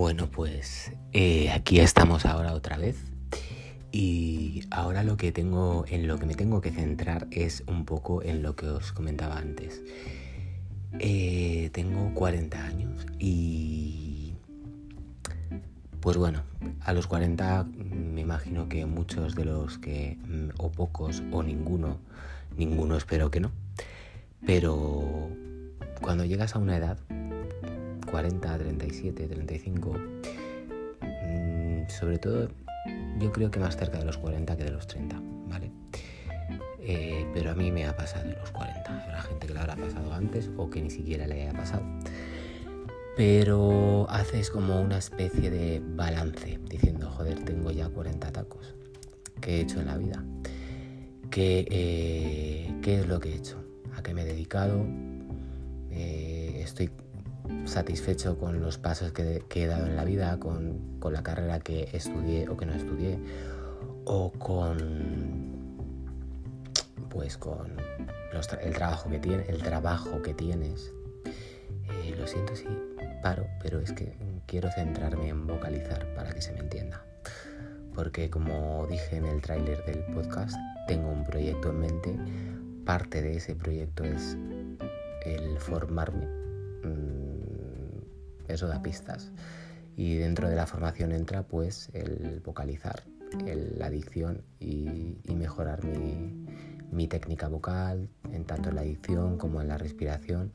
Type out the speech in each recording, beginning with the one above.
Bueno, pues eh, aquí estamos ahora otra vez. Y ahora lo que tengo, en lo que me tengo que centrar es un poco en lo que os comentaba antes. Eh, tengo 40 años y pues bueno, a los 40 me imagino que muchos de los que, o pocos, o ninguno, ninguno espero que no, pero cuando llegas a una edad 40, 37, 35, sobre todo yo creo que más cerca de los 40 que de los 30, ¿vale? Eh, pero a mí me ha pasado los 40. Habrá gente que lo habrá pasado antes o que ni siquiera le haya pasado. Pero haces como una especie de balance diciendo, joder, tengo ya 40 tacos. ¿Qué he hecho en la vida? ¿Qué, eh, ¿qué es lo que he hecho? ¿A qué me he dedicado? Eh, estoy satisfecho con los pasos que, he dado en la vida, con, la carrera que estudié o que no estudié, o con pues con el trabajo que tiene, el trabajo que tienes. Eh, lo siento si paro, pero es que quiero centrarme en vocalizar para que se me entienda. Porque como dije en el tráiler del podcast, tengo un proyecto en mente. Parte de ese proyecto es el formarme. Eso da pistas. Y dentro de la formación entra pues el vocalizar, la dicción y, mejorar mi, técnica vocal, en tanto en la dicción como en la respiración,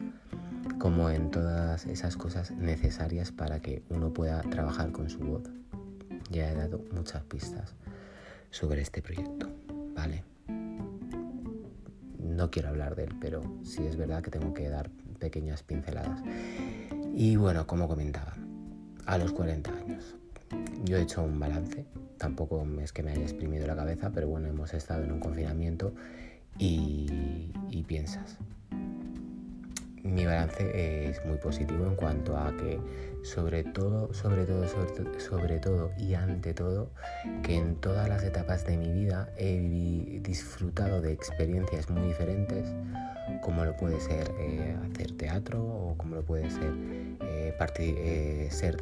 como en todas esas cosas necesarias para que uno pueda trabajar con su voz. Ya he dado muchas pistas sobre este proyecto, ¿vale? No quiero hablar de él, pero sí es verdad que tengo que dar pequeñas pinceladas. Y bueno, como comentaba, a los 40 años. Yo he hecho un balance, tampoco es que me haya exprimido la cabeza, pero bueno, hemos estado en un confinamiento y, piensas. Mi balance es muy positivo en cuanto a que sobre todo, sobre todo, sobre, sobre todo y ante todo, que en todas las etapas de mi vida he disfrutado de experiencias muy diferentes, como lo puede ser eh, hacer teatro o como lo puede ser eh, eh, ser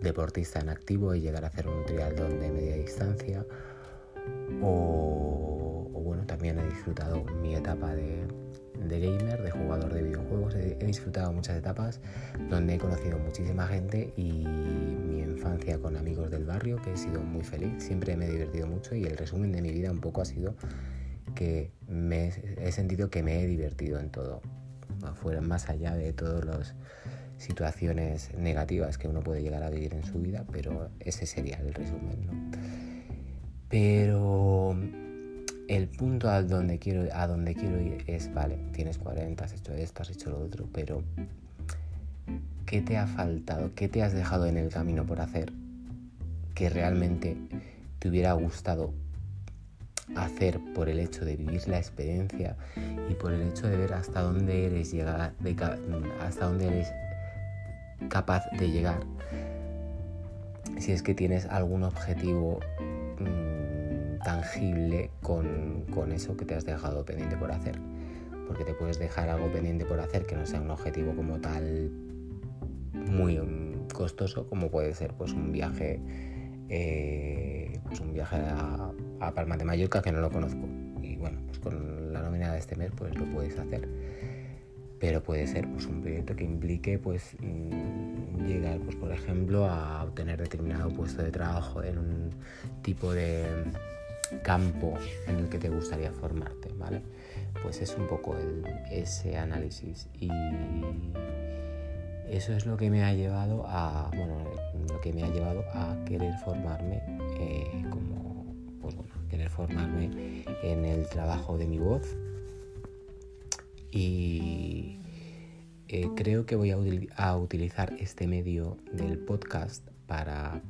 deportista en activo y llegar a hacer un triatlón de media distancia. O, bueno, también he disfrutado mi etapa de, gamer, de jugador de videojuegos. He, disfrutado muchas etapas donde he conocido muchísima gente y mi infancia con amigos del barrio, que he sido muy feliz. Siempre me he divertido mucho y el resumen de mi vida un poco ha sido que he sentido que me he divertido en todo, fuera más allá de todas las situaciones negativas que uno puede llegar a vivir en su vida, pero ese sería el resumen. Pero el punto a donde, quiero, a donde quiero ir es, vale, tienes 40, has hecho esto, has hecho lo otro, pero ¿qué te ha faltado? ¿Qué te has dejado en el camino por hacer que realmente te hubiera gustado hacer por el hecho de vivir la experiencia y por el hecho de ver hasta dónde eres llegar, hasta dónde eres capaz de llegar. Si es que tienes algún objetivo mm, tangible con, con eso que te has dejado pendiente por hacer. Porque te puedes dejar algo pendiente por hacer que no sea un objetivo como tal muy mm, costoso, como puede ser pues un viaje eh, pues un viaje a, Palma de Mallorca que no lo conozco. Y bueno, pues con la nómina de este mes pues lo puedes hacer. Pero puede ser pues, un proyecto que implique pues mm, llegar, pues, por ejemplo, a obtener determinado puesto de trabajo en un tipo de campo en el que te gustaría formarte, ¿vale? Pues es un poco ese análisis y eso es lo que me ha llevado a, bueno, lo que me ha llevado a querer formarme eh, como, pues bueno, querer formarme en el trabajo de mi voz y eh, creo que voy a, utilizar este medio del podcast para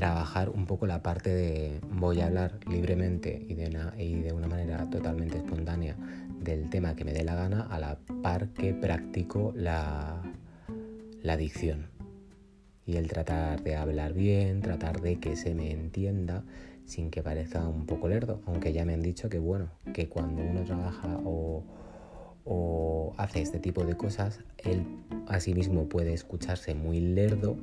trabajar un poco la parte de voy a hablar libremente y de y de una manera totalmente espontánea del tema que me dé la gana a la par que practico la, la dicción. Y el tratar de hablar bien, tratar de que se me entienda sin que parezca un poco lerdo, aunque ya me han dicho que bueno, que cuando uno trabaja o, o hace este tipo de cosas, él asimismo puede escucharse muy lerdo,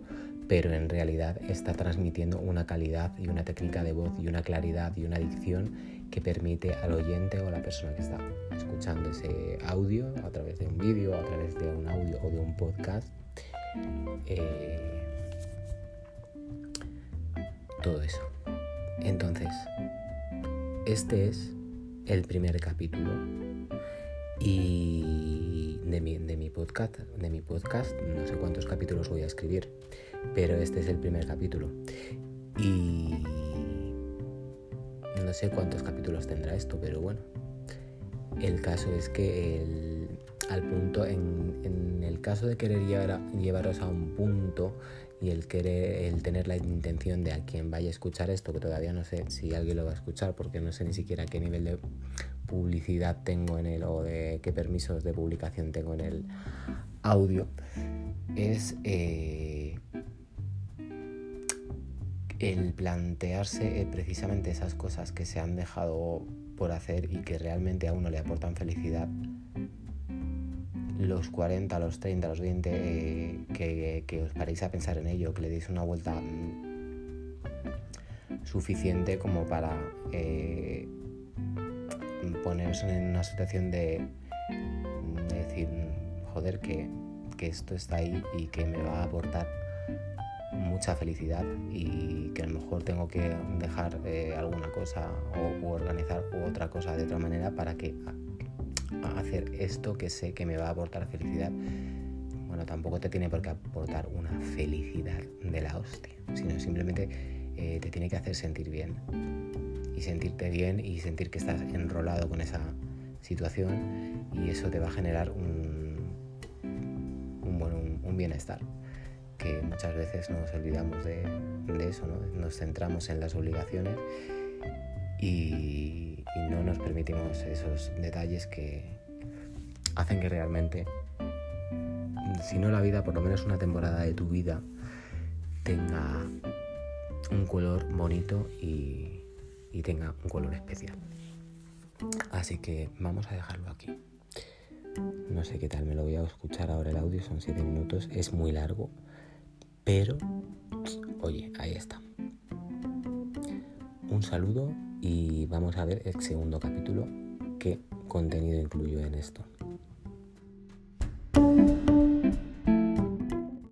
pero en realidad está transmitiendo una calidad y una técnica de voz y una claridad y una dicción que permite al oyente o a la persona que está escuchando ese audio a través de un vídeo, a través de un audio o de un podcast, eh, todo eso. Entonces, este es el primer capítulo y de mi, de mi podcast, de mi podcast, no sé cuántos capítulos voy a escribir, pero este es el primer capítulo. Y no sé cuántos capítulos tendrá esto, pero bueno. El caso es que al punto, en, el caso de querer llevaros a un punto y el querer, el tener la intención de a quien vaya a escuchar esto, que todavía no sé si alguien lo va a escuchar, porque no sé ni siquiera qué nivel de publicidad tengo en él o de qué permisos de publicación tengo en el audio, es eh, el plantearse eh, precisamente esas cosas que se han dejado por hacer y que realmente a uno le aportan felicidad, los 40, los 30, los 20, eh, que, os paréis a pensar en ello, que le deis una vuelta mm, suficiente como para eh, poneros en una situación de, decir, joder, que, que esto está ahí y que me va a aportar mucha felicidad y que a lo mejor tengo que dejar eh, alguna cosa o organizar otra cosa de otra manera para que hacer esto que sé que me va a aportar felicidad. Bueno, tampoco te tiene por qué aportar una felicidad de la hostia, sino simplemente eh, te tiene que hacer sentir bien y sentirte bien y sentir que estás enrolado con esa situación y eso te va a generar un, un, un bienestar muchas veces nos olvidamos de, eso, nos centramos en las obligaciones y, no nos permitimos esos detalles que hacen que realmente, si no la vida, por lo menos una temporada de tu vida, tenga un color bonito y, y tenga un color especial. Así que vamos a dejarlo aquí. No sé qué tal, me lo voy a escuchar ahora el audio, son 7 minutos, es muy largo, pero, oye, ahí está. Un saludo y vamos a ver el segundo capítulo qué contenido incluyo en esto.